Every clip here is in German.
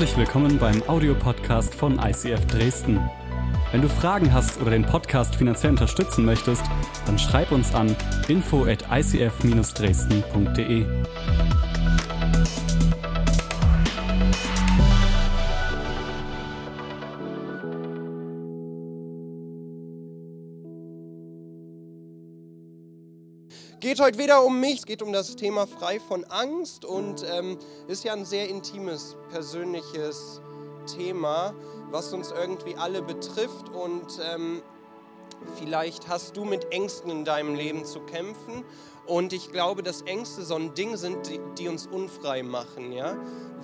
Herzlich willkommen beim Audiopodcast von ICF Dresden. Wenn du Fragen hast oder den Podcast finanziell unterstützen möchtest, dann schreib uns an info at icf-dresden.de. geht heute wieder um mich, es geht um das Thema frei von Angst und ähm, ist ja ein sehr intimes, persönliches Thema, was uns irgendwie alle betrifft und ähm, vielleicht hast du mit Ängsten in deinem Leben zu kämpfen und ich glaube, dass Ängste so ein Ding sind, die, die uns unfrei machen, ja?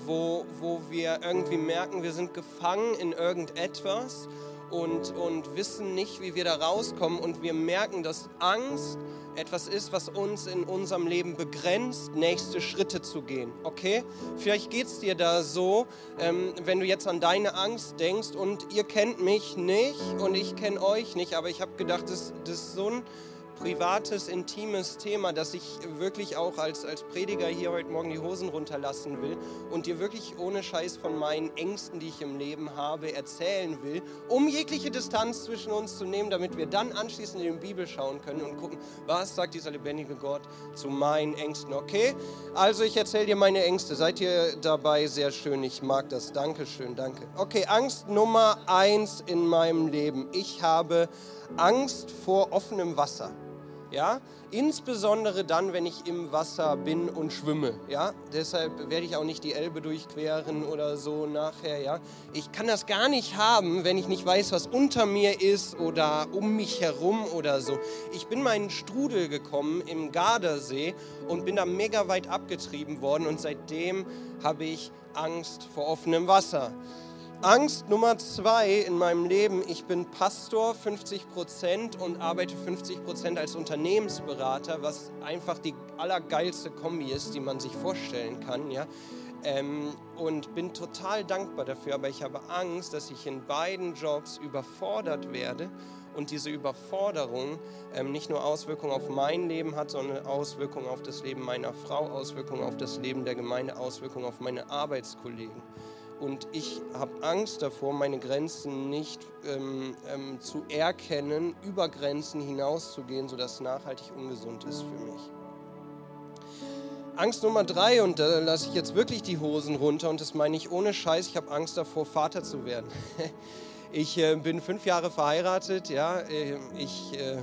Wo, wo wir irgendwie merken, wir sind gefangen in irgendetwas und, und wissen nicht, wie wir da rauskommen und wir merken, dass Angst etwas ist, was uns in unserem Leben begrenzt, nächste Schritte zu gehen. Okay? Vielleicht geht es dir da so, ähm, wenn du jetzt an deine Angst denkst und ihr kennt mich nicht und ich kenne euch nicht, aber ich habe gedacht, das, das ist so ein privates, intimes Thema, dass ich wirklich auch als, als Prediger hier heute Morgen die Hosen runterlassen will und dir wirklich ohne Scheiß von meinen Ängsten, die ich im Leben habe, erzählen will, um jegliche Distanz zwischen uns zu nehmen, damit wir dann anschließend in die Bibel schauen können und gucken, was sagt dieser lebendige Gott zu meinen Ängsten. Okay? Also ich erzähle dir meine Ängste. Seid ihr dabei? Sehr schön. Ich mag das. Dankeschön, danke. Okay, Angst Nummer eins in meinem Leben. Ich habe Angst vor offenem Wasser. Ja? Insbesondere dann, wenn ich im Wasser bin und schwimme. Ja? Deshalb werde ich auch nicht die Elbe durchqueren oder so nachher. Ja? Ich kann das gar nicht haben, wenn ich nicht weiß, was unter mir ist oder um mich herum oder so. Ich bin meinen Strudel gekommen im Gardasee und bin da mega weit abgetrieben worden und seitdem habe ich Angst vor offenem Wasser. Angst Nummer zwei in meinem Leben, ich bin Pastor 50 Prozent und arbeite 50 Prozent als Unternehmensberater, was einfach die allergeilste Kombi ist, die man sich vorstellen kann. Ja? Ähm, und bin total dankbar dafür, aber ich habe Angst, dass ich in beiden Jobs überfordert werde und diese Überforderung ähm, nicht nur Auswirkungen auf mein Leben hat, sondern Auswirkungen auf das Leben meiner Frau, Auswirkungen auf das Leben der Gemeinde, Auswirkungen auf meine Arbeitskollegen. Und ich habe Angst davor, meine Grenzen nicht ähm, ähm, zu erkennen, über Grenzen hinauszugehen, sodass nachhaltig ungesund ist für mich. Angst Nummer drei, und da lasse ich jetzt wirklich die Hosen runter, und das meine ich ohne Scheiß, ich habe Angst davor, Vater zu werden. Ich äh, bin fünf Jahre verheiratet, ja, äh, ich äh,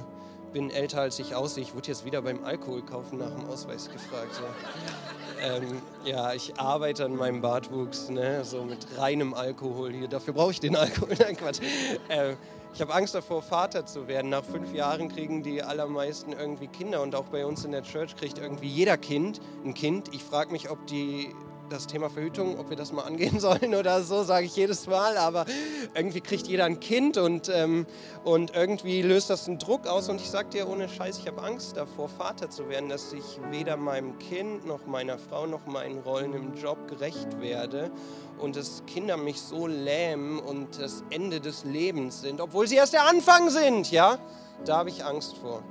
bin älter als ich aussehe. Ich wurde jetzt wieder beim Alkohol kaufen nach dem Ausweis gefragt. Ja, ähm, ja ich arbeite an meinem Bartwuchs, ne, so mit reinem Alkohol hier. Dafür brauche ich den Alkohol. Nein, Quatsch. Ähm, ich habe Angst davor, Vater zu werden. Nach fünf Jahren kriegen die allermeisten irgendwie Kinder und auch bei uns in der Church kriegt irgendwie jeder Kind ein Kind. Ich frage mich, ob die das Thema Verhütung, ob wir das mal angehen sollen oder so, sage ich jedes Mal. Aber irgendwie kriegt jeder ein Kind und, ähm, und irgendwie löst das einen Druck aus. Und ich sage dir ohne Scheiß, ich habe Angst davor, Vater zu werden, dass ich weder meinem Kind noch meiner Frau noch meinen Rollen im Job gerecht werde und dass Kinder mich so lähmen und das Ende des Lebens sind, obwohl sie erst der Anfang sind. Ja, da habe ich Angst vor.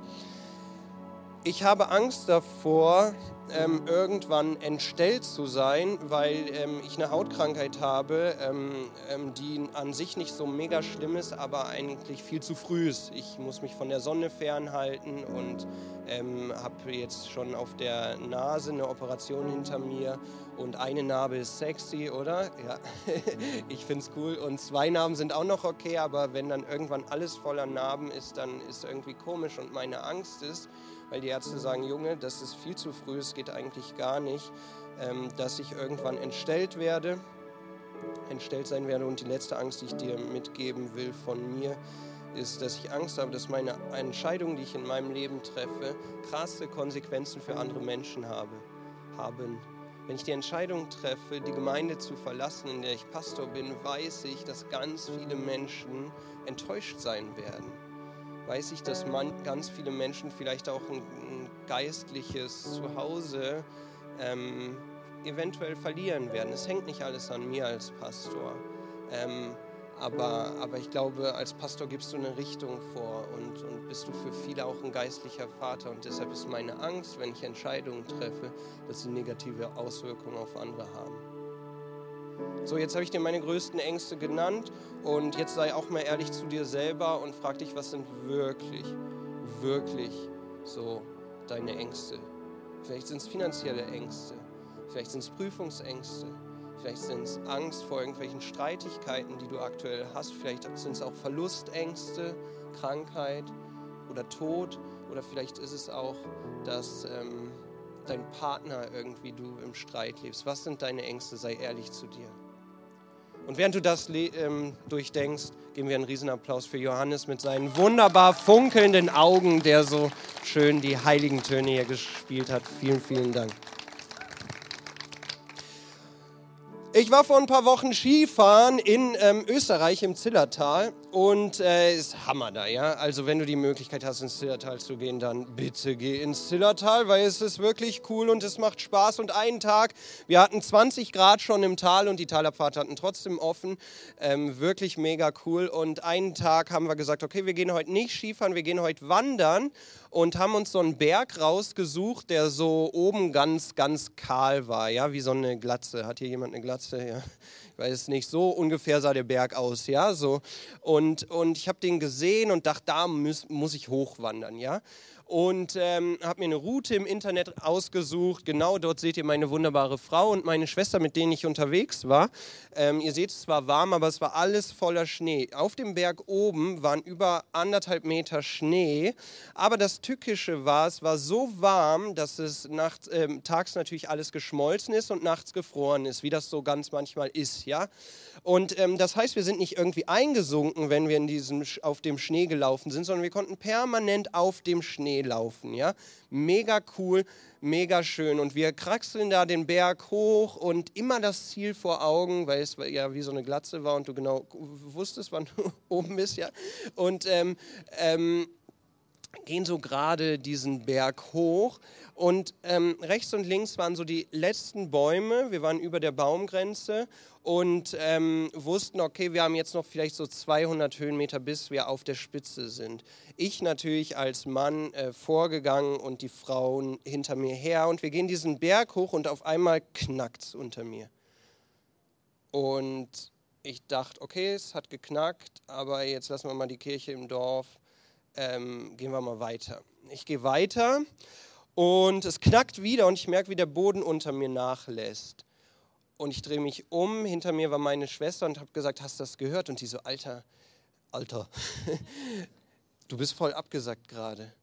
Ich habe Angst davor, ähm, irgendwann entstellt zu sein, weil ähm, ich eine Hautkrankheit habe, ähm, ähm, die an sich nicht so mega schlimm ist, aber eigentlich viel zu früh ist. Ich muss mich von der Sonne fernhalten und ähm, habe jetzt schon auf der Nase eine Operation hinter mir und eine Narbe ist sexy, oder? Ja, ich finde es cool. Und zwei Narben sind auch noch okay, aber wenn dann irgendwann alles voller Narben ist, dann ist irgendwie komisch und meine Angst ist, weil die Ärzte sagen, Junge, das ist viel zu früh, es geht eigentlich gar nicht, ähm, dass ich irgendwann entstellt werde, entstellt sein werde. Und die letzte Angst, die ich dir mitgeben will von mir, ist, dass ich Angst habe, dass meine Entscheidungen, die ich in meinem Leben treffe, krasse Konsequenzen für andere Menschen habe, haben. Wenn ich die Entscheidung treffe, die Gemeinde zu verlassen, in der ich Pastor bin, weiß ich, dass ganz viele Menschen enttäuscht sein werden weiß ich, dass man, ganz viele Menschen vielleicht auch ein, ein geistliches Zuhause ähm, eventuell verlieren werden. Es hängt nicht alles an mir als Pastor. Ähm, aber, aber ich glaube, als Pastor gibst du eine Richtung vor und, und bist du für viele auch ein geistlicher Vater. Und deshalb ist meine Angst, wenn ich Entscheidungen treffe, dass sie negative Auswirkungen auf andere haben. So, jetzt habe ich dir meine größten Ängste genannt und jetzt sei auch mal ehrlich zu dir selber und frag dich, was sind wirklich, wirklich so deine Ängste? Vielleicht sind es finanzielle Ängste, vielleicht sind es Prüfungsängste, vielleicht sind es Angst vor irgendwelchen Streitigkeiten, die du aktuell hast, vielleicht sind es auch Verlustängste, Krankheit oder Tod oder vielleicht ist es auch, dass ähm, dein Partner irgendwie du im Streit lebst. Was sind deine Ängste? Sei ehrlich zu dir. Und während du das ähm, durchdenkst, geben wir einen Riesenapplaus für Johannes mit seinen wunderbar funkelnden Augen, der so schön die heiligen Töne hier gespielt hat. Vielen, vielen Dank. Ich war vor ein paar Wochen Skifahren in ähm, Österreich im Zillertal und äh, ist Hammer da, ja. Also wenn du die Möglichkeit hast, ins Zillertal zu gehen, dann bitte geh ins Zillertal, weil es ist wirklich cool und es macht Spaß. Und einen Tag, wir hatten 20 Grad schon im Tal und die Talabfahrt hatten trotzdem offen, ähm, wirklich mega cool. Und einen Tag haben wir gesagt, okay, wir gehen heute nicht Skifahren, wir gehen heute wandern und haben uns so einen Berg rausgesucht, der so oben ganz, ganz kahl war, ja, wie so eine Glatze. Hat hier jemand eine Glatze? Ja. Ich weiß nicht, so ungefähr sah der Berg aus, ja, so. Und, und ich habe den gesehen und dachte, da muss, muss ich hochwandern, ja und ähm, habe mir eine Route im Internet ausgesucht. Genau dort seht ihr meine wunderbare Frau und meine Schwester, mit denen ich unterwegs war. Ähm, ihr seht, es war warm, aber es war alles voller Schnee. Auf dem Berg oben waren über anderthalb Meter Schnee, aber das Tückische war, es war so warm, dass es nachts, ähm, tags natürlich alles geschmolzen ist und nachts gefroren ist, wie das so ganz manchmal ist, ja. Und ähm, das heißt, wir sind nicht irgendwie eingesunken, wenn wir in diesem, auf dem Schnee gelaufen sind, sondern wir konnten permanent auf dem Schnee laufen. Ja? Mega cool, mega schön. Und wir kraxeln da den Berg hoch und immer das Ziel vor Augen, weil es ja wie so eine Glatze war und du genau wusstest, wann du oben bist. Ja? Und ähm, ähm, gehen so gerade diesen Berg hoch und ähm, rechts und links waren so die letzten Bäume. Wir waren über der Baumgrenze und ähm, wussten, okay, wir haben jetzt noch vielleicht so 200 Höhenmeter, bis wir auf der Spitze sind. Ich natürlich als Mann äh, vorgegangen und die Frauen hinter mir her. Und wir gehen diesen Berg hoch und auf einmal knackt es unter mir. Und ich dachte, okay, es hat geknackt, aber jetzt lassen wir mal die Kirche im Dorf, ähm, gehen wir mal weiter. Ich gehe weiter und es knackt wieder und ich merke, wie der Boden unter mir nachlässt. Und ich drehe mich um, hinter mir war meine Schwester und habe gesagt, hast du das gehört? Und die so, Alter, Alter, du bist voll abgesackt gerade.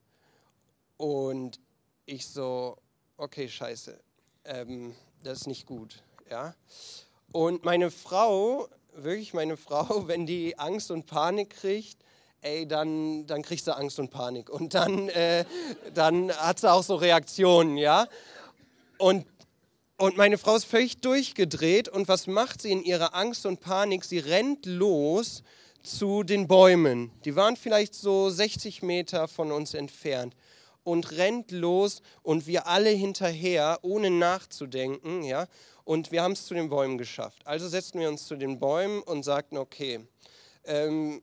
Und ich so, okay, scheiße, ähm, das ist nicht gut. Ja? Und meine Frau, wirklich meine Frau, wenn die Angst und Panik kriegt, ey, dann, dann kriegt sie Angst und Panik. Und dann, äh, dann hat sie auch so Reaktionen, ja. Und und meine Frau ist völlig durchgedreht und was macht sie in ihrer Angst und Panik? Sie rennt los zu den Bäumen. Die waren vielleicht so 60 Meter von uns entfernt und rennt los und wir alle hinterher, ohne nachzudenken, ja. Und wir haben es zu den Bäumen geschafft. Also setzten wir uns zu den Bäumen und sagten, okay, ähm,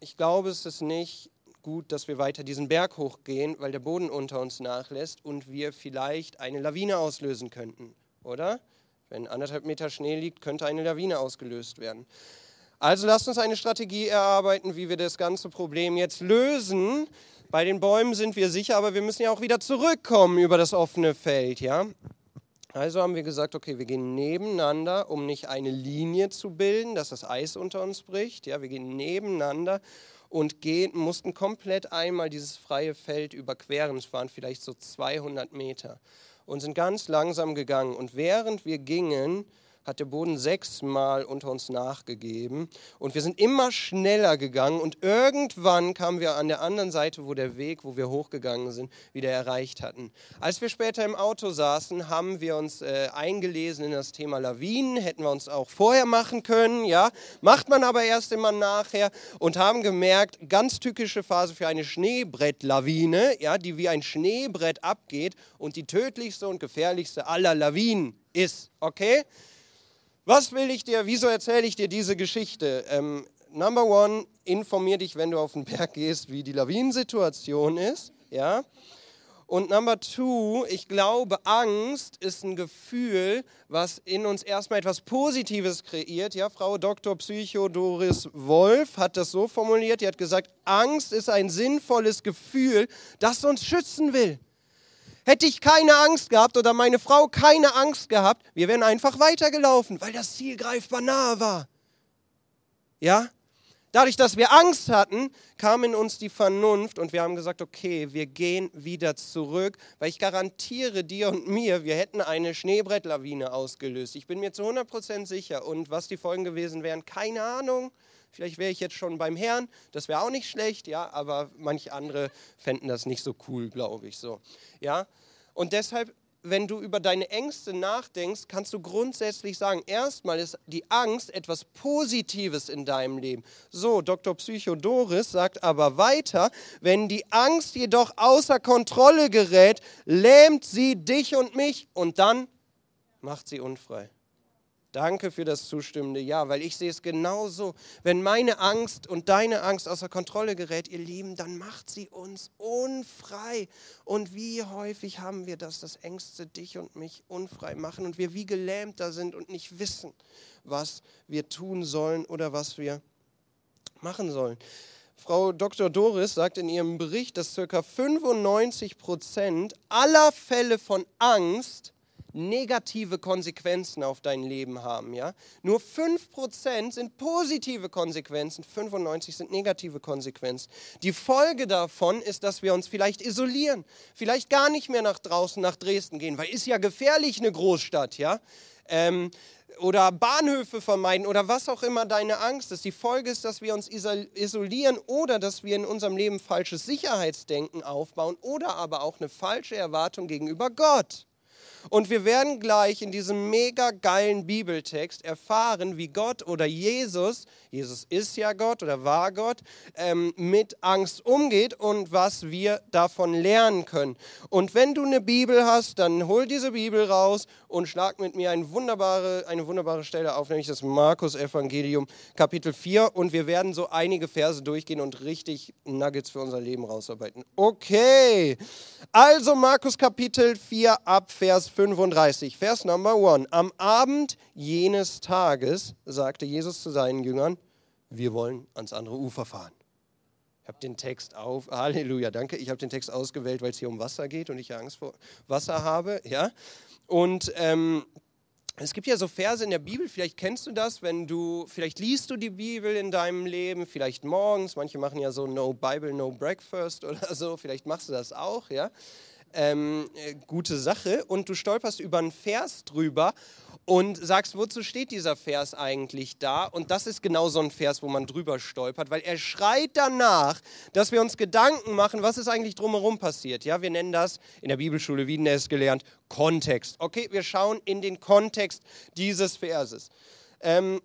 ich glaube, es ist nicht gut, dass wir weiter diesen Berg hochgehen, weil der Boden unter uns nachlässt und wir vielleicht eine Lawine auslösen könnten oder? Wenn anderthalb Meter Schnee liegt, könnte eine Lawine ausgelöst werden. Also lasst uns eine Strategie erarbeiten, wie wir das ganze Problem jetzt lösen. Bei den Bäumen sind wir sicher, aber wir müssen ja auch wieder zurückkommen über das offene Feld, ja? Also haben wir gesagt, okay, wir gehen nebeneinander, um nicht eine Linie zu bilden, dass das Eis unter uns bricht. Ja, wir gehen nebeneinander und gehen, mussten komplett einmal dieses freie Feld überqueren. Es waren vielleicht so 200 Meter und sind ganz langsam gegangen. Und während wir gingen, hat der Boden sechsmal unter uns nachgegeben. Und wir sind immer schneller gegangen. Und irgendwann kamen wir an der anderen Seite, wo der Weg, wo wir hochgegangen sind, wieder erreicht hatten. Als wir später im Auto saßen, haben wir uns äh, eingelesen in das Thema Lawinen, hätten wir uns auch vorher machen können, ja, macht man aber erst immer nachher. Und haben gemerkt, ganz tückische Phase für eine Schneebrettlawine, ja, die wie ein Schneebrett abgeht und die tödlichste und gefährlichste aller Lawinen ist, okay? Was will ich dir, wieso erzähle ich dir diese Geschichte? Ähm, number one, informier dich, wenn du auf den Berg gehst, wie die Lawinensituation ist. Ja? Und Number two, ich glaube, Angst ist ein Gefühl, was in uns erstmal etwas Positives kreiert. Ja, Frau Dr. Psycho Doris Wolf hat das so formuliert. Die hat gesagt, Angst ist ein sinnvolles Gefühl, das uns schützen will. Hätte ich keine Angst gehabt oder meine Frau keine Angst gehabt, wir wären einfach weitergelaufen, weil das Ziel greifbar nahe war. Ja? Dadurch, dass wir Angst hatten, kam in uns die Vernunft und wir haben gesagt, okay, wir gehen wieder zurück, weil ich garantiere dir und mir, wir hätten eine Schneebrettlawine ausgelöst. Ich bin mir zu 100% sicher. Und was die Folgen gewesen wären, keine Ahnung. Vielleicht wäre ich jetzt schon beim Herrn, das wäre auch nicht schlecht, ja, aber manche andere fänden das nicht so cool, glaube ich so. Ja? Und deshalb wenn du über deine Ängste nachdenkst, kannst du grundsätzlich sagen, erstmal ist die Angst etwas Positives in deinem Leben. So, Dr. Psychodoris sagt aber weiter, wenn die Angst jedoch außer Kontrolle gerät, lähmt sie dich und mich und dann macht sie unfrei. Danke für das zustimmende Ja, weil ich sehe es genauso. Wenn meine Angst und deine Angst außer Kontrolle gerät, ihr Lieben, dann macht sie uns unfrei. Und wie häufig haben wir das, dass Ängste dich und mich unfrei machen und wir wie gelähmt da sind und nicht wissen, was wir tun sollen oder was wir machen sollen. Frau Dr. Doris sagt in ihrem Bericht, dass ca. 95 Prozent aller Fälle von Angst negative Konsequenzen auf dein Leben haben. Ja? Nur 5% sind positive Konsequenzen, 95% sind negative Konsequenzen. Die Folge davon ist, dass wir uns vielleicht isolieren, vielleicht gar nicht mehr nach draußen, nach Dresden gehen, weil ist ja gefährlich eine Großstadt. Ja? Ähm, oder Bahnhöfe vermeiden oder was auch immer deine Angst ist. Die Folge ist, dass wir uns isolieren oder dass wir in unserem Leben falsches Sicherheitsdenken aufbauen oder aber auch eine falsche Erwartung gegenüber Gott. Und wir werden gleich in diesem mega geilen Bibeltext erfahren, wie Gott oder Jesus, Jesus ist ja Gott oder war Gott, ähm, mit Angst umgeht und was wir davon lernen können. Und wenn du eine Bibel hast, dann hol diese Bibel raus und schlag mit mir eine wunderbare, eine wunderbare Stelle auf, nämlich das Markus-Evangelium, Kapitel 4. Und wir werden so einige Verse durchgehen und richtig Nuggets für unser Leben rausarbeiten. Okay, also Markus Kapitel 4 ab Vers 35, Vers Number 1. Am Abend jenes Tages sagte Jesus zu seinen Jüngern, wir wollen ans andere Ufer fahren. Ich habe den Text auf, Halleluja, danke. Ich habe den Text ausgewählt, weil es hier um Wasser geht und ich Angst vor Wasser habe. Ja? Und ähm, es gibt ja so Verse in der Bibel, vielleicht kennst du das, wenn du, vielleicht liest du die Bibel in deinem Leben, vielleicht morgens, manche machen ja so No Bible, No Breakfast oder so, vielleicht machst du das auch, ja ähm, äh, gute Sache und du stolperst über einen Vers drüber und sagst, wozu steht dieser Vers eigentlich da? Und das ist genau so ein Vers, wo man drüber stolpert, weil er schreit danach, dass wir uns Gedanken machen, was ist eigentlich drumherum passiert. Ja, wir nennen das in der Bibelschule, wie es gelernt, Kontext. Okay, wir schauen in den Kontext dieses Verses. Ähm,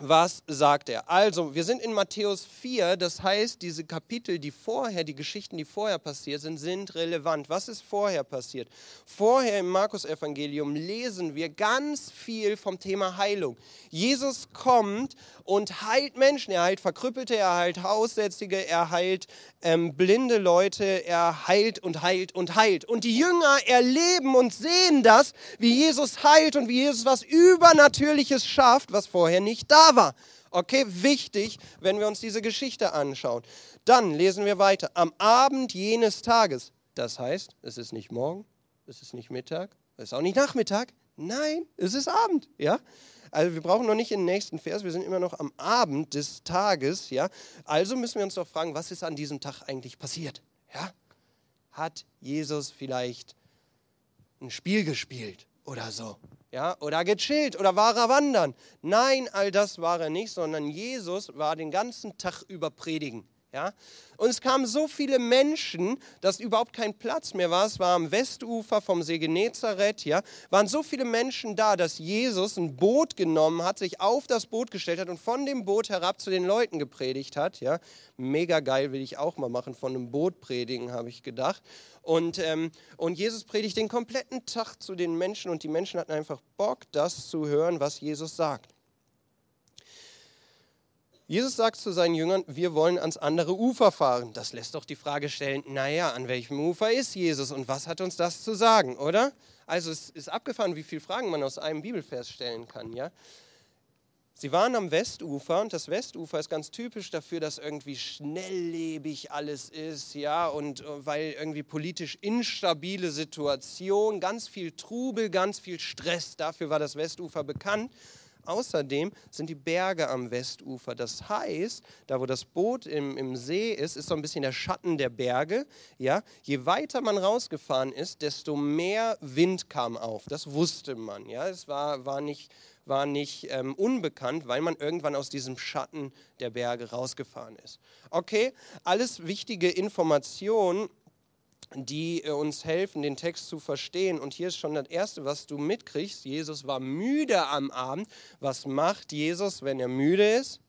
was sagt er? Also, wir sind in Matthäus 4, das heißt, diese Kapitel, die vorher, die Geschichten, die vorher passiert sind, sind relevant. Was ist vorher passiert? Vorher im Markus-Evangelium lesen wir ganz viel vom Thema Heilung. Jesus kommt und heilt Menschen. Er heilt Verkrüppelte, er heilt Aussätzige, er heilt ähm, blinde Leute, er heilt und heilt und heilt. Und die Jünger erleben und sehen das, wie Jesus heilt und wie Jesus was Übernatürliches schafft, was vorher nicht da war. Okay, wichtig, wenn wir uns diese Geschichte anschauen. Dann lesen wir weiter. Am Abend jenes Tages, das heißt, es ist nicht morgen, es ist nicht Mittag, es ist auch nicht Nachmittag, nein, es ist Abend, ja? Also wir brauchen noch nicht den nächsten Vers, wir sind immer noch am Abend des Tages, ja. Also müssen wir uns doch fragen, was ist an diesem Tag eigentlich passiert, ja? Hat Jesus vielleicht ein Spiel gespielt oder so, ja? Oder gechillt oder war er wandern? Nein, all das war er nicht, sondern Jesus war den ganzen Tag über predigen. Ja? Und es kamen so viele Menschen, dass überhaupt kein Platz mehr war. Es war am Westufer vom See Genezareth. Ja? waren so viele Menschen da, dass Jesus ein Boot genommen hat, sich auf das Boot gestellt hat und von dem Boot herab zu den Leuten gepredigt hat. Ja? Mega geil will ich auch mal machen, von einem Boot predigen, habe ich gedacht. Und, ähm, und Jesus predigt den kompletten Tag zu den Menschen und die Menschen hatten einfach Bock, das zu hören, was Jesus sagt. Jesus sagt zu seinen Jüngern, wir wollen ans andere Ufer fahren. Das lässt doch die Frage stellen, naja, an welchem Ufer ist Jesus und was hat uns das zu sagen, oder? Also es ist abgefahren, wie viele Fragen man aus einem Bibelvers stellen kann, ja? Sie waren am Westufer und das Westufer ist ganz typisch dafür, dass irgendwie schnelllebig alles ist, ja, und äh, weil irgendwie politisch instabile Situation, ganz viel Trubel, ganz viel Stress, dafür war das Westufer bekannt. Außerdem sind die Berge am Westufer. Das heißt, da wo das Boot im, im See ist, ist so ein bisschen der Schatten der Berge. Ja? Je weiter man rausgefahren ist, desto mehr Wind kam auf. Das wusste man. Ja? Es war, war nicht, war nicht ähm, unbekannt, weil man irgendwann aus diesem Schatten der Berge rausgefahren ist. Okay, alles wichtige Informationen die äh, uns helfen, den Text zu verstehen. Und hier ist schon das Erste, was du mitkriegst. Jesus war müde am Abend. Was macht Jesus, wenn er müde ist?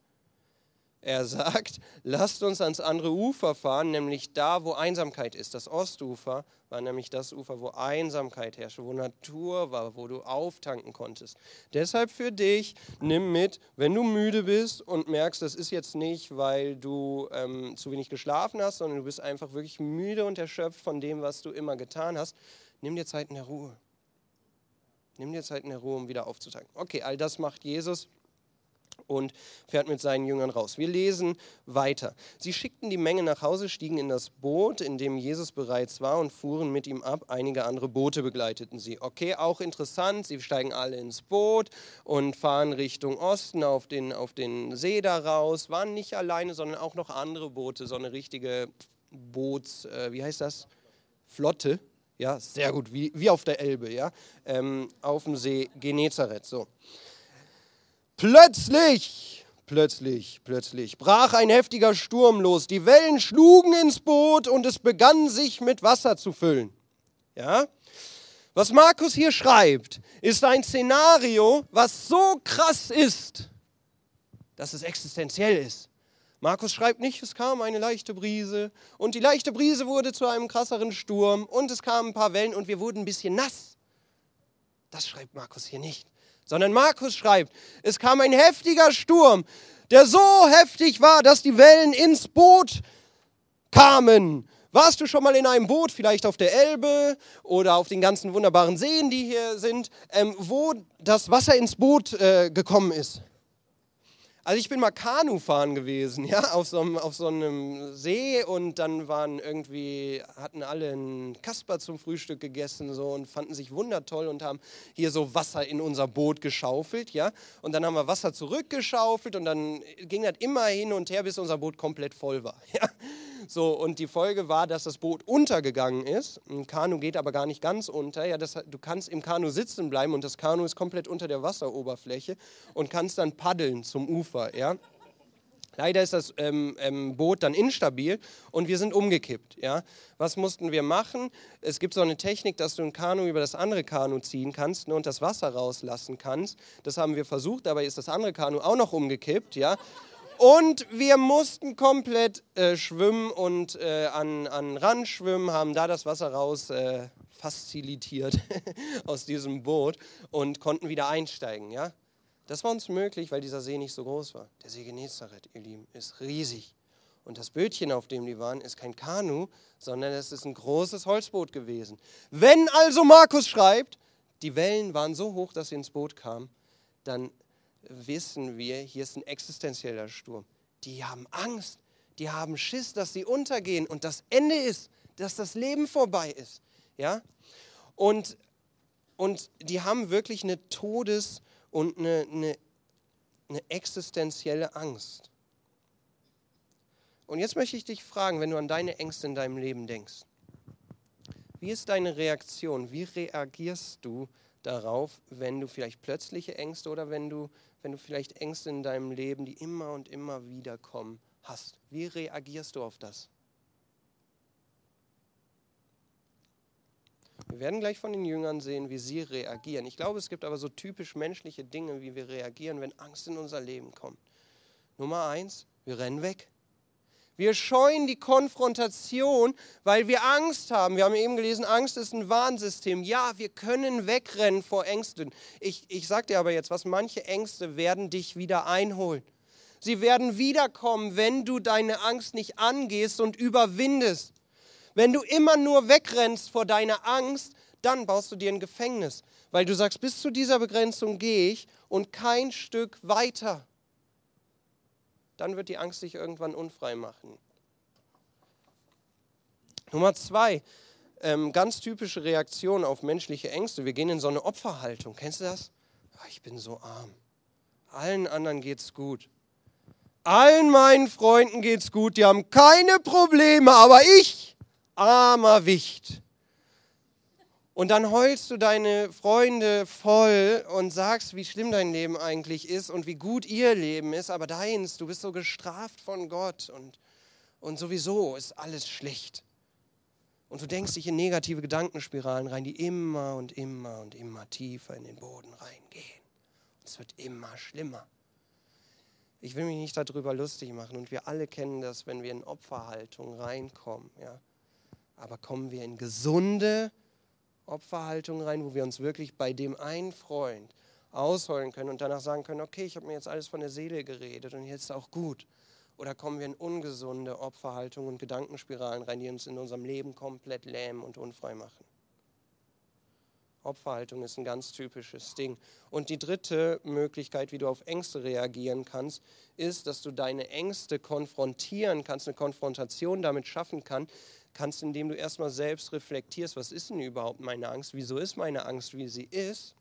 Er sagt, lasst uns ans andere Ufer fahren, nämlich da, wo Einsamkeit ist. Das Ostufer war nämlich das Ufer, wo Einsamkeit herrschte, wo Natur war, wo du auftanken konntest. Deshalb für dich, nimm mit, wenn du müde bist und merkst, das ist jetzt nicht, weil du ähm, zu wenig geschlafen hast, sondern du bist einfach wirklich müde und erschöpft von dem, was du immer getan hast, nimm dir Zeit in der Ruhe. Nimm dir Zeit in der Ruhe, um wieder aufzutanken. Okay, all das macht Jesus und fährt mit seinen Jüngern raus. Wir lesen weiter. Sie schickten die Menge nach Hause, stiegen in das Boot, in dem Jesus bereits war und fuhren mit ihm ab. Einige andere Boote begleiteten sie. Okay, auch interessant. Sie steigen alle ins Boot und fahren Richtung Osten auf den, auf den See da raus. Waren nicht alleine, sondern auch noch andere Boote, so eine richtige Boots, äh, wie heißt das? Flotte. Ja, sehr gut, wie, wie auf der Elbe, ja, ähm, auf dem See Genezareth. So. Plötzlich, plötzlich, plötzlich brach ein heftiger Sturm los. Die Wellen schlugen ins Boot und es begann sich mit Wasser zu füllen. Ja? Was Markus hier schreibt, ist ein Szenario, was so krass ist, dass es existenziell ist. Markus schreibt nicht, es kam eine leichte Brise und die leichte Brise wurde zu einem krasseren Sturm und es kamen ein paar Wellen und wir wurden ein bisschen nass. Das schreibt Markus hier nicht sondern Markus schreibt, es kam ein heftiger Sturm, der so heftig war, dass die Wellen ins Boot kamen. Warst du schon mal in einem Boot, vielleicht auf der Elbe oder auf den ganzen wunderbaren Seen, die hier sind, ähm, wo das Wasser ins Boot äh, gekommen ist? Also ich bin mal Kanu fahren gewesen, ja, auf so, einem, auf so einem See und dann waren irgendwie, hatten alle einen Kasper zum Frühstück gegessen so und fanden sich wundertoll und haben hier so Wasser in unser Boot geschaufelt, ja. Und dann haben wir Wasser zurückgeschaufelt und dann ging das immer hin und her, bis unser Boot komplett voll war, ja. So, und die Folge war, dass das Boot untergegangen ist. Ein Kanu geht aber gar nicht ganz unter. Ja, das, du kannst im Kanu sitzen bleiben und das Kanu ist komplett unter der Wasseroberfläche und kannst dann paddeln zum Ufer. Ja. Leider ist das ähm, ähm, Boot dann instabil und wir sind umgekippt. Ja? Was mussten wir machen? Es gibt so eine Technik, dass du ein Kanu über das andere Kanu ziehen kannst ne, und das Wasser rauslassen kannst. Das haben wir versucht, dabei ist das andere Kanu auch noch umgekippt. Ja? Und wir mussten komplett äh, schwimmen und äh, an, an Rand schwimmen, haben da das Wasser raus äh, facilitiert aus diesem Boot und konnten wieder einsteigen. Ja? Das war uns möglich, weil dieser See nicht so groß war. Der See Genezareth, ihr Lieben, ist riesig. Und das Bötchen, auf dem die waren, ist kein Kanu, sondern es ist ein großes Holzboot gewesen. Wenn also Markus schreibt, die Wellen waren so hoch, dass sie ins Boot kamen, dann wissen wir, hier ist ein existenzieller Sturm. Die haben Angst, die haben Schiss, dass sie untergehen und das Ende ist, dass das Leben vorbei ist. Ja? Und, und die haben wirklich eine Todes- und eine, eine, eine existenzielle Angst. Und jetzt möchte ich dich fragen, wenn du an deine Ängste in deinem Leben denkst, wie ist deine Reaktion? Wie reagierst du darauf, wenn du vielleicht plötzliche Ängste oder wenn du, wenn du vielleicht Ängste in deinem Leben, die immer und immer wieder kommen, hast. Wie reagierst du auf das? Wir werden gleich von den Jüngern sehen, wie sie reagieren. Ich glaube, es gibt aber so typisch menschliche Dinge, wie wir reagieren, wenn Angst in unser Leben kommt. Nummer eins, wir rennen weg. Wir scheuen die Konfrontation, weil wir Angst haben. Wir haben eben gelesen, Angst ist ein Warnsystem. Ja, wir können wegrennen vor Ängsten. Ich, ich sage dir aber jetzt was, manche Ängste werden dich wieder einholen. Sie werden wiederkommen, wenn du deine Angst nicht angehst und überwindest. Wenn du immer nur wegrennst vor deiner Angst, dann baust du dir ein Gefängnis, weil du sagst, bis zu dieser Begrenzung gehe ich und kein Stück weiter. Dann wird die Angst dich irgendwann unfrei machen. Nummer zwei, ähm, ganz typische Reaktion auf menschliche Ängste. Wir gehen in so eine Opferhaltung. Kennst du das? Ach, ich bin so arm. Allen anderen geht's gut. Allen meinen Freunden geht's gut. Die haben keine Probleme, aber ich, armer Wicht. Und dann heulst du deine Freunde voll und sagst, wie schlimm dein Leben eigentlich ist und wie gut ihr Leben ist, aber deins, du bist so gestraft von Gott und, und sowieso ist alles schlecht. Und du denkst dich in negative Gedankenspiralen rein, die immer und immer und immer tiefer in den Boden reingehen. Und es wird immer schlimmer. Ich will mich nicht darüber lustig machen und wir alle kennen das, wenn wir in Opferhaltung reinkommen. Ja. Aber kommen wir in gesunde Opferhaltung rein, wo wir uns wirklich bei dem einen Freund ausheulen können und danach sagen können, okay, ich habe mir jetzt alles von der Seele geredet und jetzt auch gut. Oder kommen wir in ungesunde Opferhaltung und Gedankenspiralen rein, die uns in unserem Leben komplett lähmen und unfrei machen? Opferhaltung ist ein ganz typisches Ding. Und die dritte Möglichkeit, wie du auf Ängste reagieren kannst, ist, dass du deine Ängste konfrontieren kannst, eine Konfrontation damit schaffen kann, kannst, indem du erstmal selbst reflektierst, was ist denn überhaupt meine Angst, wieso ist meine Angst, wie sie ist,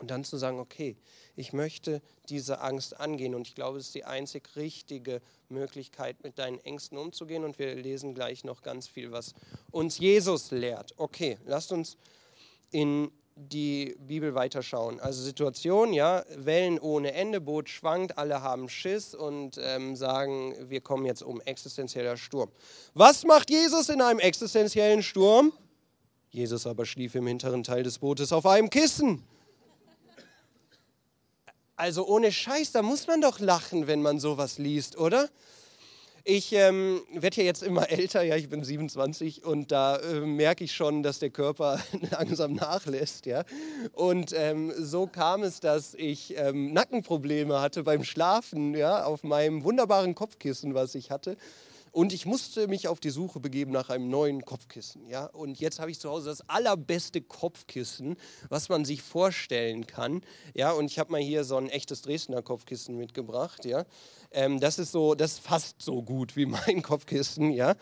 und dann zu sagen, okay, ich möchte diese Angst angehen. Und ich glaube, es ist die einzig richtige Möglichkeit, mit deinen Ängsten umzugehen. Und wir lesen gleich noch ganz viel, was uns Jesus lehrt. Okay, lasst uns in die Bibel weiterschauen. Also Situation, ja, Wellen ohne Ende, Boot schwankt, alle haben Schiss und ähm, sagen, wir kommen jetzt um existenzieller Sturm. Was macht Jesus in einem existenziellen Sturm? Jesus aber schlief im hinteren Teil des Bootes auf einem Kissen. Also ohne Scheiß, da muss man doch lachen, wenn man sowas liest, oder? Ich ähm, werde ja jetzt immer älter, ja, ich bin 27 und da äh, merke ich schon, dass der Körper langsam nachlässt, ja. Und ähm, so kam es, dass ich ähm, Nackenprobleme hatte beim Schlafen, ja, auf meinem wunderbaren Kopfkissen, was ich hatte. Und ich musste mich auf die Suche begeben nach einem neuen Kopfkissen. Ja? Und jetzt habe ich zu Hause das allerbeste Kopfkissen, was man sich vorstellen kann. Ja? Und ich habe mal hier so ein echtes Dresdner Kopfkissen mitgebracht. Ja? Ähm, das ist so, das ist fast so gut wie mein Kopfkissen. Ja?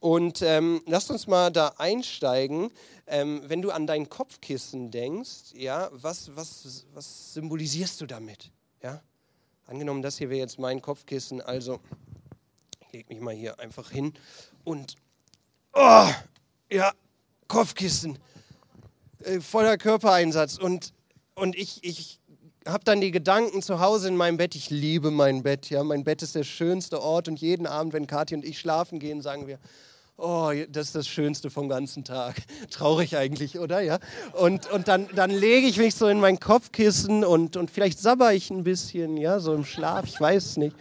Und ähm, lasst uns mal da einsteigen. Ähm, wenn du an dein Kopfkissen denkst, ja, was, was, was symbolisierst du damit? Ja? Angenommen, das hier wäre jetzt mein Kopfkissen, also lege mich mal hier einfach hin und, oh, ja, Kopfkissen, äh, voller Körpereinsatz. Und, und ich, ich habe dann die Gedanken zu Hause in meinem Bett. Ich liebe mein Bett. Ja, mein Bett ist der schönste Ort. Und jeden Abend, wenn Kathi und ich schlafen gehen, sagen wir, oh, das ist das Schönste vom ganzen Tag. Traurig eigentlich, oder? Ja. Und, und dann, dann lege ich mich so in mein Kopfkissen und, und vielleicht sabber ich ein bisschen, ja, so im Schlaf, ich weiß es nicht.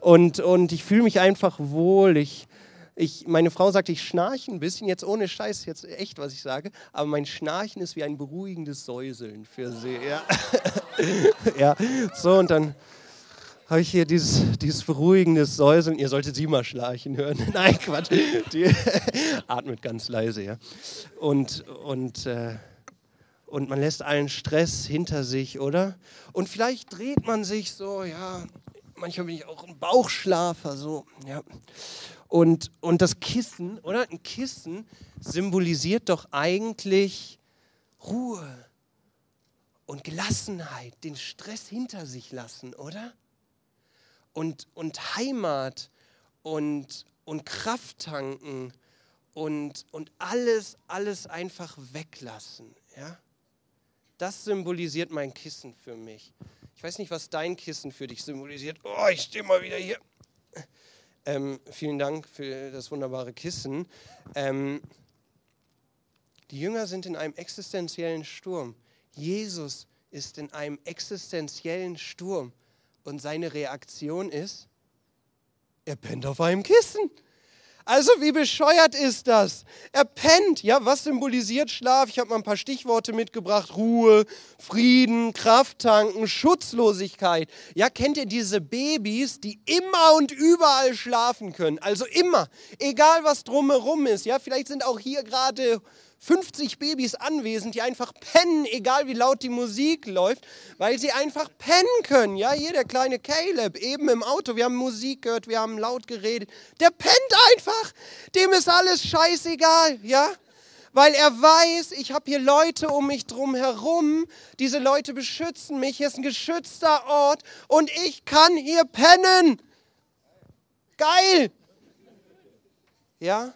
Und, und ich fühle mich einfach wohl. Ich, ich, meine Frau sagt, ich schnarche ein bisschen, jetzt ohne Scheiß, jetzt echt, was ich sage, aber mein Schnarchen ist wie ein beruhigendes Säuseln für sie. Ja, ja. so und dann habe ich hier dieses, dieses beruhigende Säuseln. Ihr solltet sie mal schnarchen hören. Nein, Quatsch. Die atmet ganz leise, ja. Und, und, äh, und man lässt allen Stress hinter sich, oder? Und vielleicht dreht man sich so, ja, manchmal bin ich auch ein Bauchschlafer, so, ja. Und, und das Kissen, oder? Ein Kissen symbolisiert doch eigentlich Ruhe und Gelassenheit, den Stress hinter sich lassen, oder? Und, und Heimat und, und Kraft tanken und, und alles, alles einfach weglassen, ja? Das symbolisiert mein Kissen für mich. Ich weiß nicht, was dein Kissen für dich symbolisiert. Oh, ich stehe mal wieder hier. Ähm, vielen Dank für das wunderbare Kissen. Ähm, die Jünger sind in einem existenziellen Sturm. Jesus ist in einem existenziellen Sturm. Und seine Reaktion ist, er pennt auf einem Kissen. Also wie bescheuert ist das? Er pennt. Ja, was symbolisiert Schlaf? Ich habe mal ein paar Stichworte mitgebracht. Ruhe, Frieden, Kraft tanken, Schutzlosigkeit. Ja, kennt ihr diese Babys, die immer und überall schlafen können? Also immer, egal was drumherum ist. Ja, vielleicht sind auch hier gerade 50 Babys anwesend, die einfach pennen, egal wie laut die Musik läuft, weil sie einfach pennen können. Ja, hier der kleine Caleb, eben im Auto, wir haben Musik gehört, wir haben laut geredet. Der pennt einfach. Dem ist alles scheißegal, ja? Weil er weiß, ich habe hier Leute um mich drum herum. Diese Leute beschützen mich. Hier ist ein geschützter Ort und ich kann hier pennen. Geil. Ja?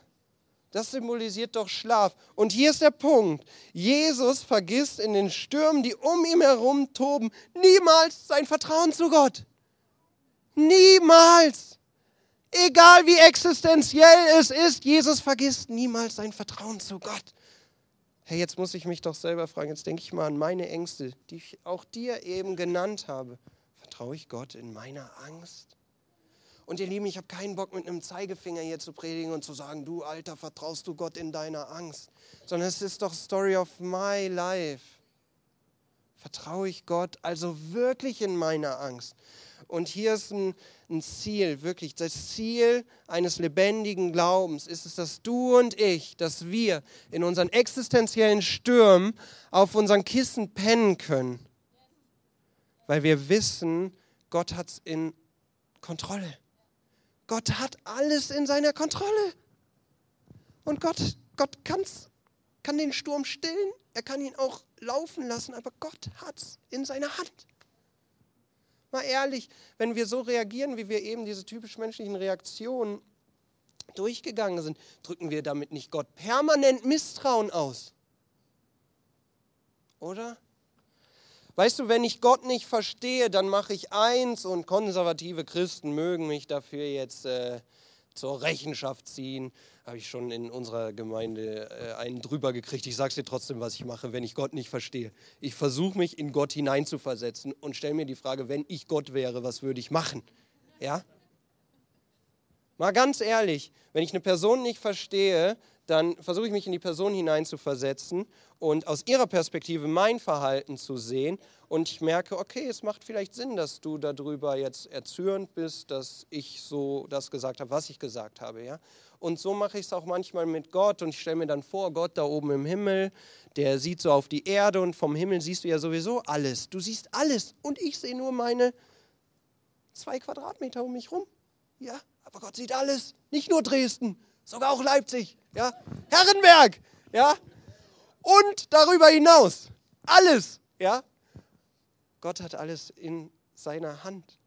Das symbolisiert doch Schlaf. Und hier ist der Punkt. Jesus vergisst in den Stürmen, die um ihn herum toben, niemals sein Vertrauen zu Gott. Niemals. Egal wie existenziell es ist, Jesus vergisst niemals sein Vertrauen zu Gott. Hey, jetzt muss ich mich doch selber fragen, jetzt denke ich mal an meine Ängste, die ich auch dir eben genannt habe. Vertraue ich Gott in meiner Angst? Und ihr Lieben, ich habe keinen Bock mit einem Zeigefinger hier zu predigen und zu sagen, du Alter, vertraust du Gott in deiner Angst. Sondern es ist doch Story of my life. Vertraue ich Gott also wirklich in meiner Angst? Und hier ist ein, ein, Ziel, wirklich. Das Ziel eines lebendigen Glaubens ist es, dass du und ich, dass wir in unseren existenziellen Stürmen auf unseren Kissen pennen können. Weil wir wissen, Gott hat es in Kontrolle. Gott hat alles in seiner Kontrolle. Und Gott, Gott kann's, kann den Sturm stillen, er kann ihn auch laufen lassen, aber Gott hat es in seiner Hand. Mal ehrlich, wenn wir so reagieren, wie wir eben diese typisch menschlichen Reaktionen durchgegangen sind, drücken wir damit nicht Gott permanent Misstrauen aus. Oder? Weißt du, wenn ich Gott nicht verstehe, dann mache ich eins und konservative Christen mögen mich dafür jetzt äh, zur Rechenschaft ziehen. Habe ich schon in unserer Gemeinde äh, einen drüber gekriegt. Ich sage es dir trotzdem, was ich mache, wenn ich Gott nicht verstehe. Ich versuche mich in Gott hineinzuversetzen und stelle mir die Frage, wenn ich Gott wäre, was würde ich machen? Ja? Mal ganz ehrlich, wenn ich eine Person nicht verstehe, dann versuche ich mich in die Person hineinzuversetzen und aus ihrer Perspektive mein Verhalten zu sehen. Und ich merke, okay, es macht vielleicht Sinn, dass du darüber jetzt erzürnt bist, dass ich so das gesagt habe, was ich gesagt habe. Ja? Und so mache ich es auch manchmal mit Gott und ich stelle mir dann vor, Gott da oben im Himmel, der sieht so auf die Erde und vom Himmel siehst du ja sowieso alles. Du siehst alles und ich sehe nur meine zwei Quadratmeter um mich rum. Ja, aber Gott sieht alles, nicht nur Dresden, sogar auch Leipzig, ja, Herrenberg, ja, und darüber hinaus. Alles, ja. Gott hat alles in seiner Hand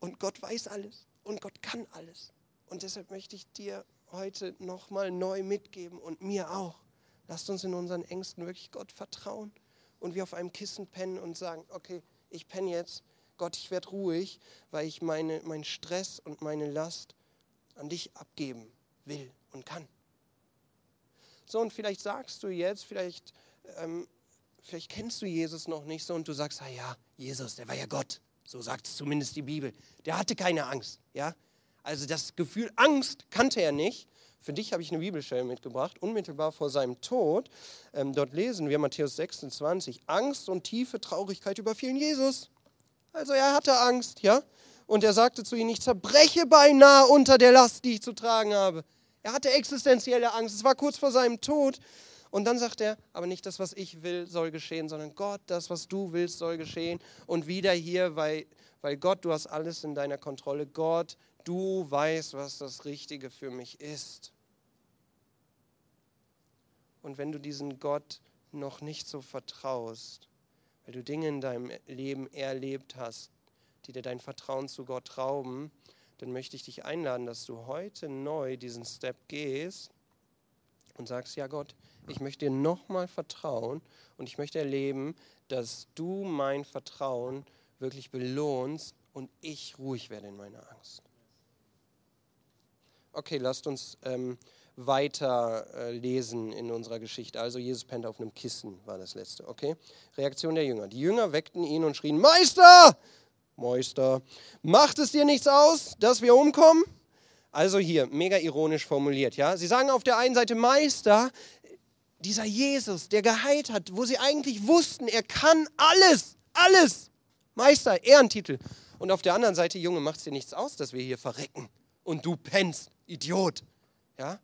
und Gott weiß alles und Gott kann alles. Und deshalb möchte ich dir heute nochmal neu mitgeben und mir auch. Lasst uns in unseren Ängsten wirklich Gott vertrauen und wir auf einem Kissen pennen und sagen, okay, ich penne jetzt, Gott, ich werde ruhig, weil ich meine, meinen Stress und meine Last an dich abgeben will und kann. So, und vielleicht sagst du jetzt, vielleicht, ähm, vielleicht kennst du Jesus noch nicht so und du sagst, ah ja, Jesus, der war ja Gott. So sagt es zumindest die Bibel. Der hatte keine Angst. Ja? Also das Gefühl Angst kannte er nicht. Für dich habe ich eine Bibelstelle mitgebracht, unmittelbar vor seinem Tod. Ähm, dort lesen wir Matthäus 26. Angst und tiefe Traurigkeit überfielen Jesus. Also er hatte Angst, ja? Und er sagte zu ihnen, ich zerbreche beinahe unter der Last, die ich zu tragen habe. Er hatte existenzielle Angst. Es war kurz vor seinem Tod. Und dann sagt er, aber nicht das, was ich will, soll geschehen, sondern Gott, das, was du willst, soll geschehen. Und wieder hier, weil, weil Gott, du hast alles in deiner Kontrolle. Gott, du weißt, was das Richtige für mich ist. Und wenn du diesen Gott noch nicht so vertraust, weil du Dinge in deinem Leben erlebt hast, die dir dein Vertrauen zu Gott rauben, dann möchte ich dich einladen, dass du heute neu diesen Step gehst und sagst, ja Gott, ich möchte dir nochmal vertrauen und ich möchte erleben, dass du mein Vertrauen wirklich belohnst und ich ruhig werde in meiner Angst. Okay, lasst uns ähm, weiter äh, lesen in unserer Geschichte. Also Jesus pennt auf einem Kissen, war das letzte. Okay? Reaktion der Jünger. Die Jünger weckten ihn und schrien, Meister, Meister, macht es dir nichts aus, dass wir umkommen? Also hier, mega ironisch formuliert, ja. Sie sagen auf der einen Seite, Meister, dieser Jesus, der geheilt hat, wo sie eigentlich wussten, er kann alles, alles. Meister, Ehrentitel. Und auf der anderen Seite, Junge, macht es dir nichts aus, dass wir hier verrecken. Und du pennst, Idiot. Ja?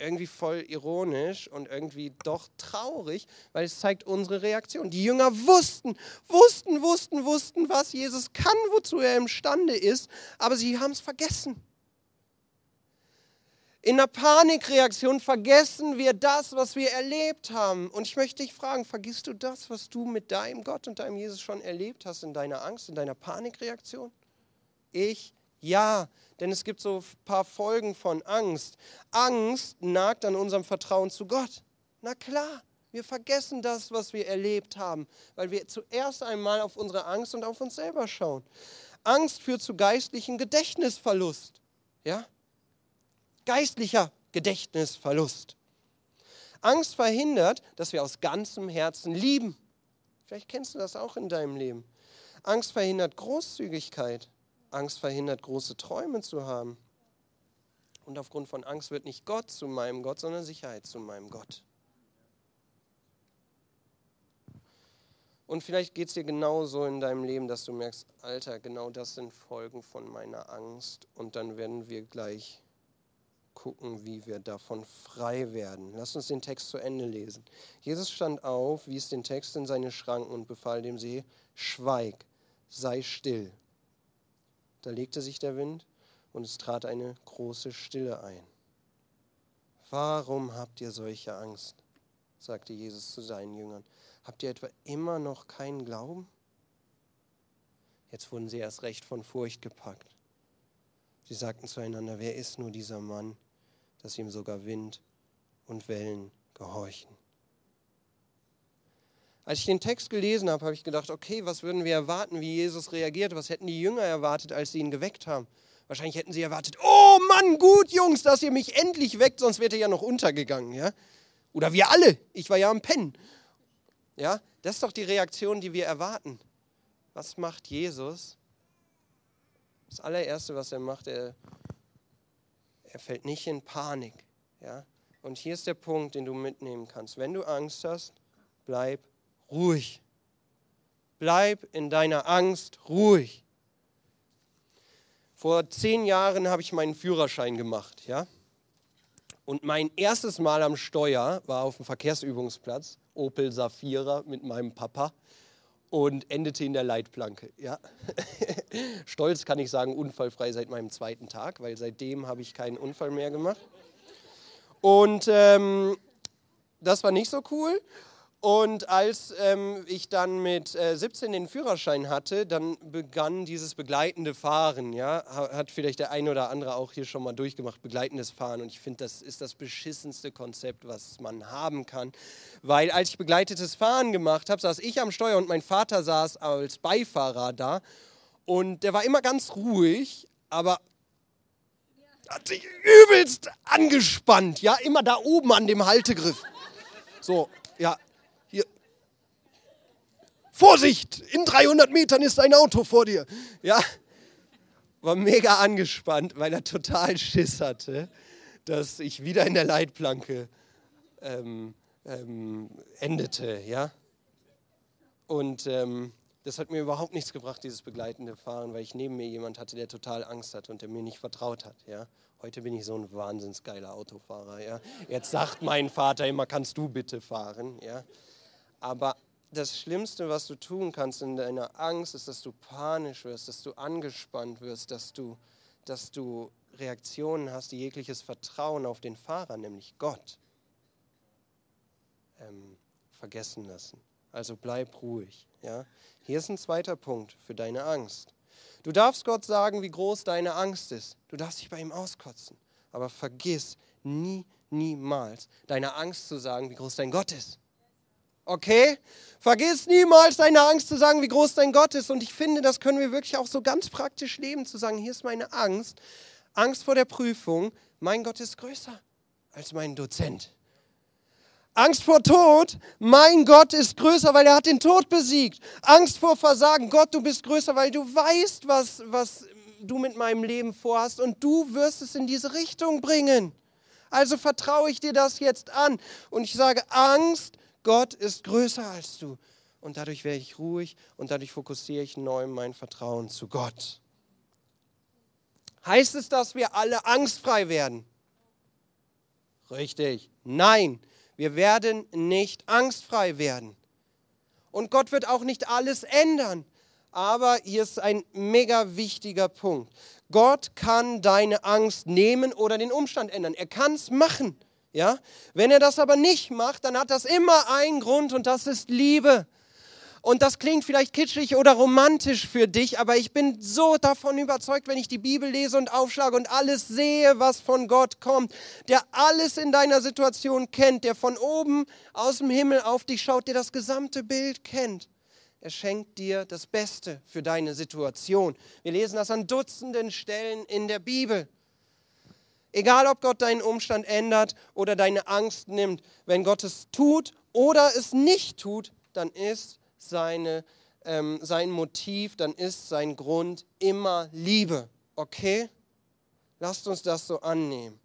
Irgendwie voll ironisch und irgendwie doch traurig, weil es zeigt unsere Reaktion. Die Jünger wussten, wussten, wussten, wussten, was Jesus kann, wozu er imstande ist, aber sie haben es vergessen. In der Panikreaktion vergessen wir das, was wir erlebt haben. Und ich möchte dich fragen, vergisst du das, was du mit deinem Gott und deinem Jesus schon erlebt hast in deiner Angst, in deiner Panikreaktion? Ich ja, denn es gibt so ein paar Folgen von Angst. Angst nagt an unserem Vertrauen zu Gott. Na klar, wir vergessen das, was wir erlebt haben, weil wir zuerst einmal auf unsere Angst und auf uns selber schauen. Angst führt zu geistlichen Gedächtnisverlust. Ja? geistlicher Gedächtnisverlust. Angst verhindert, dass wir aus ganzem Herzen lieben. Vielleicht kennst du das auch in deinem Leben. Angst verhindert Großzügigkeit. Angst verhindert große Träume zu haben. Und aufgrund von Angst wird nicht Gott zu meinem Gott, sondern Sicherheit zu meinem Gott. Und vielleicht geht es dir genauso in deinem Leben, dass du merkst, Alter, genau das sind Folgen von meiner Angst. Und dann werden wir gleich gucken, wie wir davon frei werden. Lass uns den Text zu Ende lesen. Jesus stand auf, wies den Text in seine Schranken und befahl dem See, schweig, sei still. Da legte sich der Wind und es trat eine große Stille ein. Warum habt ihr solche Angst? sagte Jesus zu seinen Jüngern. Habt ihr etwa immer noch keinen Glauben? Jetzt wurden sie erst recht von Furcht gepackt. Sie sagten zueinander, wer ist nur dieser Mann, dass ihm sogar Wind und Wellen gehorchen? Als ich den Text gelesen habe, habe ich gedacht, okay, was würden wir erwarten, wie Jesus reagiert? Was hätten die Jünger erwartet, als sie ihn geweckt haben? Wahrscheinlich hätten sie erwartet, oh Mann, gut, Jungs, dass ihr mich endlich weckt, sonst wäre er ja noch untergegangen. Ja? Oder wir alle, ich war ja am Pennen. Ja? Das ist doch die Reaktion, die wir erwarten. Was macht Jesus? Das allererste, was er macht, er, er fällt nicht in Panik. Ja? Und hier ist der Punkt, den du mitnehmen kannst. Wenn du Angst hast, bleib ruhig. Bleib in deiner Angst ruhig. Vor zehn Jahren habe ich meinen Führerschein gemacht. Ja? Und mein erstes Mal am Steuer war auf dem Verkehrsübungsplatz, Opel Safira mit meinem Papa und endete in der Leitplanke. Ja. Stolz kann ich sagen, unfallfrei seit meinem zweiten Tag, weil seitdem habe ich keinen Unfall mehr gemacht. Und ähm, das war nicht so cool. Und als ähm, ich dann mit äh, 17 den Führerschein hatte, dann begann dieses begleitende Fahren. Ja? Hat vielleicht der eine oder andere auch hier schon mal durchgemacht, begleitendes Fahren. Und ich finde, das ist das beschissenste Konzept, was man haben kann. Weil als ich begleitetes Fahren gemacht habe, saß ich am Steuer und mein Vater saß als Beifahrer da. Und der war immer ganz ruhig, aber hat sich übelst angespannt. Ja, immer da oben an dem Haltegriff. So, ja, Vorsicht, in 300 Metern ist ein Auto vor dir. Ja, war mega angespannt, weil er total Schiss hatte, dass ich wieder in der Leitplanke ähm, ähm, endete. Ja? Und ähm, das hat mir überhaupt nichts gebracht, dieses begleitende Fahren, weil ich neben mir jemand hatte, der total Angst hatte und der mir nicht vertraut hat. Ja? Heute bin ich so ein wahnsinnsgeiler Autofahrer. Ja? Jetzt sagt mein Vater immer, kannst du bitte fahren. Ja? Aber das Schlimmste, was du tun kannst in deiner Angst, ist, dass du panisch wirst, dass du angespannt wirst, dass du, dass du Reaktionen hast, die jegliches Vertrauen auf den Fahrer, nämlich Gott, ähm, vergessen lassen. Also bleib ruhig. Ja? Hier ist ein zweiter Punkt für deine Angst. Du darfst Gott sagen, wie groß deine Angst ist. Du darfst dich bei ihm auskotzen. Aber vergiss nie, niemals deine Angst zu sagen, wie groß dein Gott ist. Okay? Vergiss niemals deine Angst zu sagen, wie groß dein Gott ist. Und ich finde, das können wir wirklich auch so ganz praktisch leben, zu sagen, hier ist meine Angst. Angst vor der Prüfung. Mein Gott ist größer als mein Dozent. Angst vor Tod, mein Gott ist größer, weil er hat den Tod besiegt. Angst vor Versagen, Gott, du bist größer, weil du weißt, was, was du mit meinem Leben vorhast und du wirst es in diese Richtung bringen. Also vertraue ich dir das jetzt an und ich sage, Angst, Gott ist größer als du. Und dadurch werde ich ruhig und dadurch fokussiere ich neu mein Vertrauen zu Gott. Heißt es, dass wir alle angstfrei werden? Richtig. Nein, wir werden nicht angstfrei werden. Und Gott wird auch nicht alles ändern. Aber hier ist ein mega wichtiger Punkt. Gott kann deine Angst nehmen oder den Umstand ändern. Er kann es machen. Ja? Wenn er das aber nicht macht, dann hat das immer einen Grund und das ist Liebe. Und das klingt vielleicht kitschig oder romantisch für dich, aber ich bin so davon überzeugt, wenn ich die Bibel lese und aufschlage und alles sehe, was von Gott kommt, der alles in deiner Situation kennt, der von oben aus dem Himmel auf dich schaut, der das gesamte Bild kennt. Er schenkt dir das Beste für deine Situation. Wir lesen das an Dutzenden Stellen in der Bibel. Egal, ob Gott deinen Umstand ändert oder deine Angst nimmt, wenn Gott es tut oder es nicht tut, dann ist seine, ähm, sein Motiv, dann ist sein Grund immer Liebe. Okay? Lasst uns das so annehmen.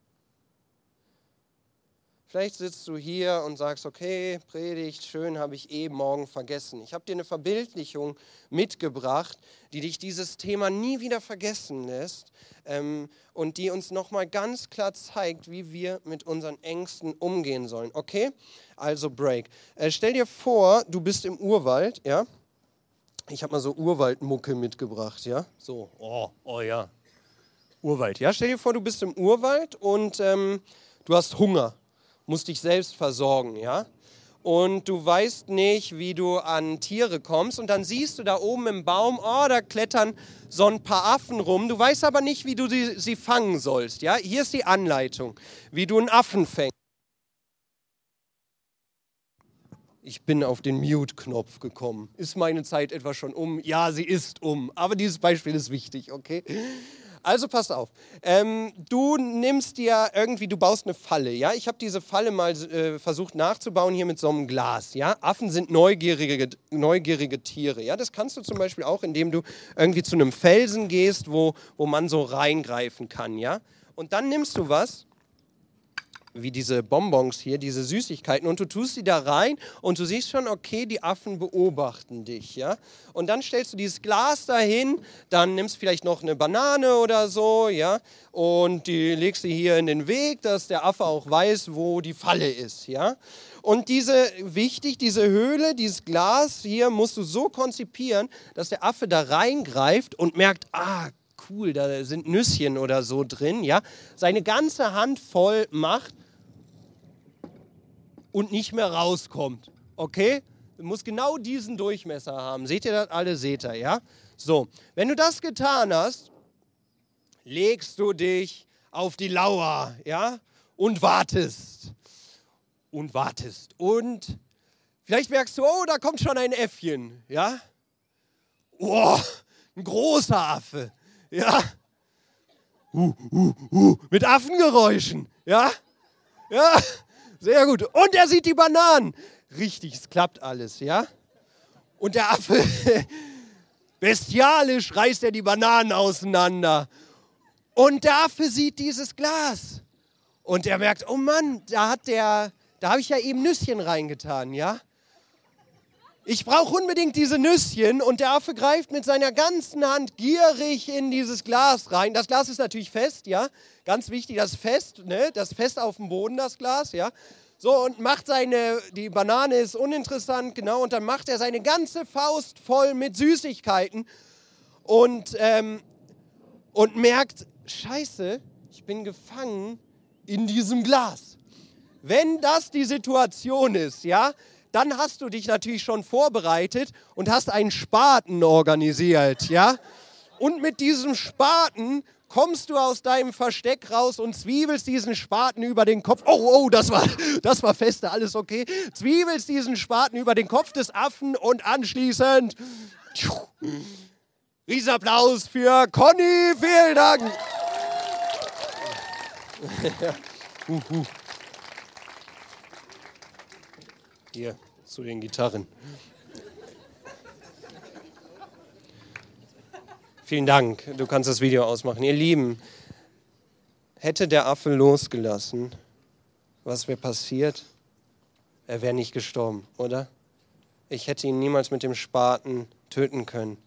Vielleicht sitzt du hier und sagst, okay, Predigt, schön, habe ich eh morgen vergessen. Ich habe dir eine Verbildlichung mitgebracht, die dich dieses Thema nie wieder vergessen lässt ähm, und die uns nochmal ganz klar zeigt, wie wir mit unseren Ängsten umgehen sollen. Okay? Also Break. Äh, stell dir vor, du bist im Urwald, ja? Ich habe mal so Urwaldmucke mitgebracht, ja? So, oh, oh ja. Urwald, ja? Stell dir vor, du bist im Urwald und ähm, du hast Hunger musst dich selbst versorgen, ja? Und du weißt nicht, wie du an Tiere kommst. Und dann siehst du da oben im Baum, oh, da klettern so ein paar Affen rum. Du weißt aber nicht, wie du die, sie fangen sollst. Ja? Hier ist die Anleitung, wie du einen Affen fängst. Ich bin auf den Mute-Knopf gekommen. Ist meine Zeit etwa schon um? Ja, sie ist um. Aber dieses Beispiel ist wichtig, okay? Also pass auf. Ähm, du nimmst dir irgendwie, du baust eine Falle, ja? Ich habe diese Falle mal äh, versucht nachzubauen hier mit so einem Glas, ja? Affen sind neugierige, neugierige Tiere, ja? Das kannst du zum Beispiel auch, indem du irgendwie zu einem Felsen gehst, wo, wo man so reingreifen kann, ja? Und dann nimmst du was wie diese Bonbons hier, diese Süßigkeiten und du tust sie da rein und du siehst schon, okay, die Affen beobachten dich, ja? Und dann stellst du dieses Glas dahin, dann nimmst vielleicht noch eine Banane oder so, ja? Und die legst du hier in den Weg, dass der Affe auch weiß, wo die Falle ist, ja? Und diese, wichtig, diese Höhle, dieses Glas hier musst du so konzipieren, dass der Affe da reingreift und merkt, ah, cool, da sind Nüsschen oder so drin, ja, seine ganze Hand voll macht und nicht mehr rauskommt. Okay? Du musst genau diesen Durchmesser haben. Seht ihr das alle? Seht ihr, ja? So, wenn du das getan hast, legst du dich auf die Lauer, ja? Und wartest. Und wartest. Und vielleicht merkst du, oh, da kommt schon ein Äffchen, ja? Oh, ein großer Affe, ja? Uh, uh, uh, mit Affengeräuschen, ja? Ja? Sehr gut. Und er sieht die Bananen. Richtig, es klappt alles, ja? Und der Affe, bestialisch reißt er die Bananen auseinander. Und der Affe sieht dieses Glas. Und er merkt, oh Mann, da hat der, da habe ich ja eben Nüsschen reingetan, ja? Ich brauche unbedingt diese Nüsschen und der Affe greift mit seiner ganzen Hand gierig in dieses Glas rein. Das Glas ist natürlich fest, ja, ganz wichtig, das fest, ne? das fest auf dem Boden, das Glas, ja. So, und macht seine, die Banane ist uninteressant, genau, und dann macht er seine ganze Faust voll mit Süßigkeiten und, ähm, und merkt, scheiße, ich bin gefangen in diesem Glas. Wenn das die Situation ist, ja, dann hast du dich natürlich schon vorbereitet und hast einen Spaten organisiert, ja? Und mit diesem Spaten kommst du aus deinem Versteck raus und zwiebelst diesen Spaten über den Kopf. Oh, oh, das war, das war feste, alles okay. Zwiebelst diesen Spaten über den Kopf des Affen und anschließend. Riesenapplaus für Conny, vielen Dank. uh. Hier zu den Gitarren. Vielen Dank. Du kannst das Video ausmachen. Ihr Lieben, hätte der Affe losgelassen, was wäre passiert? Er wäre nicht gestorben, oder? Ich hätte ihn niemals mit dem Spaten töten können.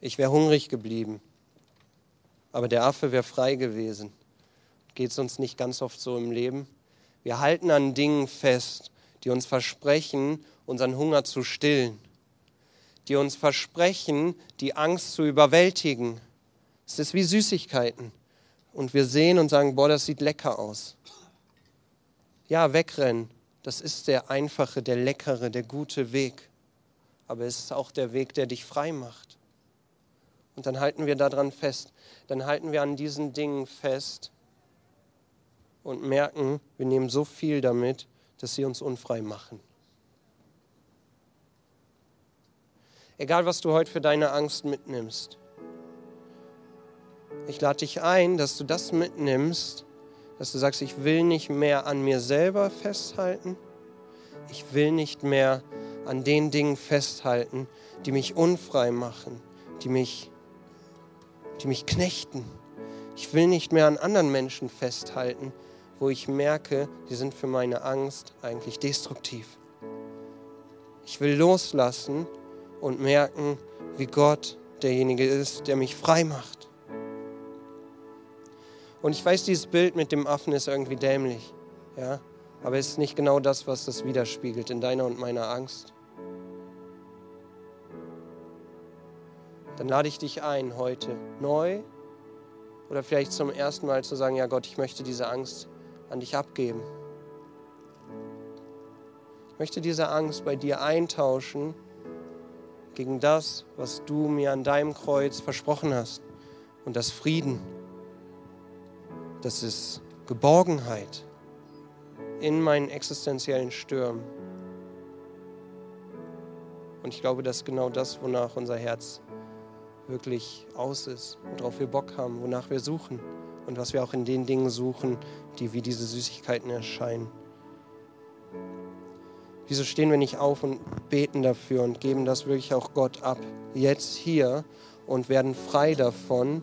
Ich wäre hungrig geblieben. Aber der Affe wäre frei gewesen. Geht es uns nicht ganz oft so im Leben? Wir halten an Dingen fest, die uns versprechen, unseren Hunger zu stillen, die uns versprechen, die Angst zu überwältigen. Es ist wie Süßigkeiten. Und wir sehen und sagen, boah, das sieht lecker aus. Ja, wegrennen, das ist der einfache, der leckere, der gute Weg. Aber es ist auch der Weg, der dich frei macht. Und dann halten wir daran fest. Dann halten wir an diesen Dingen fest und merken, wir nehmen so viel damit, dass sie uns unfrei machen. Egal, was du heute für deine Angst mitnimmst. Ich lade dich ein, dass du das mitnimmst, dass du sagst, ich will nicht mehr an mir selber festhalten. Ich will nicht mehr an den Dingen festhalten, die mich unfrei machen, die mich, die mich knechten. Ich will nicht mehr an anderen Menschen festhalten, wo ich merke, die sind für meine Angst eigentlich destruktiv. Ich will loslassen und merken, wie Gott derjenige ist, der mich frei macht. Und ich weiß, dieses Bild mit dem Affen ist irgendwie dämlich, ja, aber es ist nicht genau das, was das widerspiegelt in deiner und meiner Angst. Dann lade ich dich ein, heute neu oder vielleicht zum ersten Mal zu sagen, ja Gott, ich möchte diese Angst an dich abgeben. Ich möchte diese Angst bei dir eintauschen gegen das, was du mir an deinem Kreuz versprochen hast. Und das Frieden, das ist Geborgenheit in meinen existenziellen Stürmen. Und ich glaube, das ist genau das, wonach unser Herz wirklich aus ist, worauf wir Bock haben, wonach wir suchen und was wir auch in den Dingen suchen, die wie diese Süßigkeiten erscheinen. Wieso stehen wir nicht auf und beten dafür und geben das wirklich auch Gott ab, jetzt hier und werden frei davon?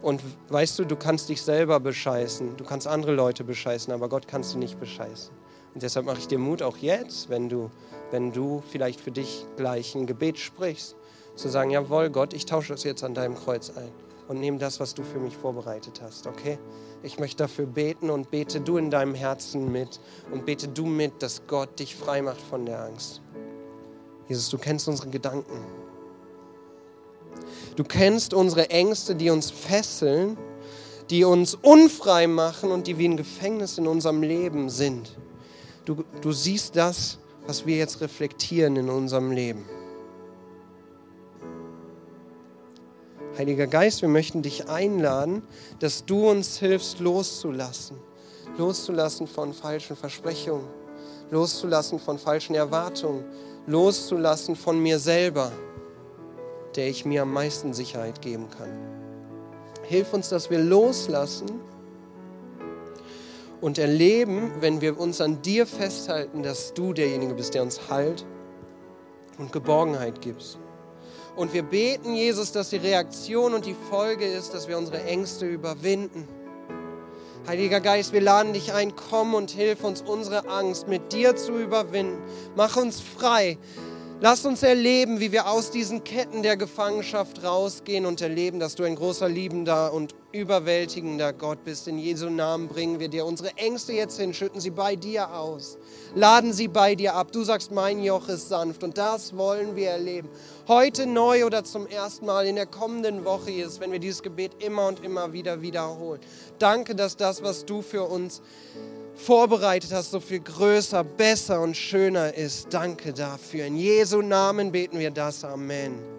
Und weißt du, du kannst dich selber bescheißen, du kannst andere Leute bescheißen, aber Gott kannst du nicht bescheißen. Und deshalb mache ich dir Mut auch jetzt, wenn du, wenn du vielleicht für dich gleich ein Gebet sprichst, zu sagen, jawohl Gott, ich tausche es jetzt an deinem Kreuz ein und nehme das, was du für mich vorbereitet hast, okay? Ich möchte dafür beten und bete du in deinem Herzen mit und bete du mit, dass Gott dich frei macht von der Angst. Jesus, du kennst unsere Gedanken. Du kennst unsere Ängste, die uns fesseln, die uns unfrei machen und die wie ein Gefängnis in unserem Leben sind. Du, du siehst das, was wir jetzt reflektieren in unserem Leben. Heiliger Geist, wir möchten dich einladen, dass du uns hilfst loszulassen. Loszulassen von falschen Versprechungen, loszulassen von falschen Erwartungen, loszulassen von mir selber, der ich mir am meisten Sicherheit geben kann. Hilf uns, dass wir loslassen und erleben, wenn wir uns an dir festhalten, dass du derjenige bist, der uns Halt und Geborgenheit gibst. Und wir beten, Jesus, dass die Reaktion und die Folge ist, dass wir unsere Ängste überwinden. Heiliger Geist, wir laden dich ein, komm und hilf uns, unsere Angst mit dir zu überwinden. Mach uns frei. Lass uns erleben, wie wir aus diesen Ketten der Gefangenschaft rausgehen und erleben, dass du ein großer, liebender und überwältigender Gott bist. In Jesu Namen bringen wir dir unsere Ängste jetzt hin, schütten sie bei dir aus, laden sie bei dir ab. Du sagst, mein Joch ist sanft und das wollen wir erleben. Heute neu oder zum ersten Mal in der kommenden Woche ist, wenn wir dieses Gebet immer und immer wieder wiederholen. Danke, dass das, was du für uns vorbereitet hast, so viel größer, besser und schöner ist. Danke dafür. In Jesu Namen beten wir das. Amen.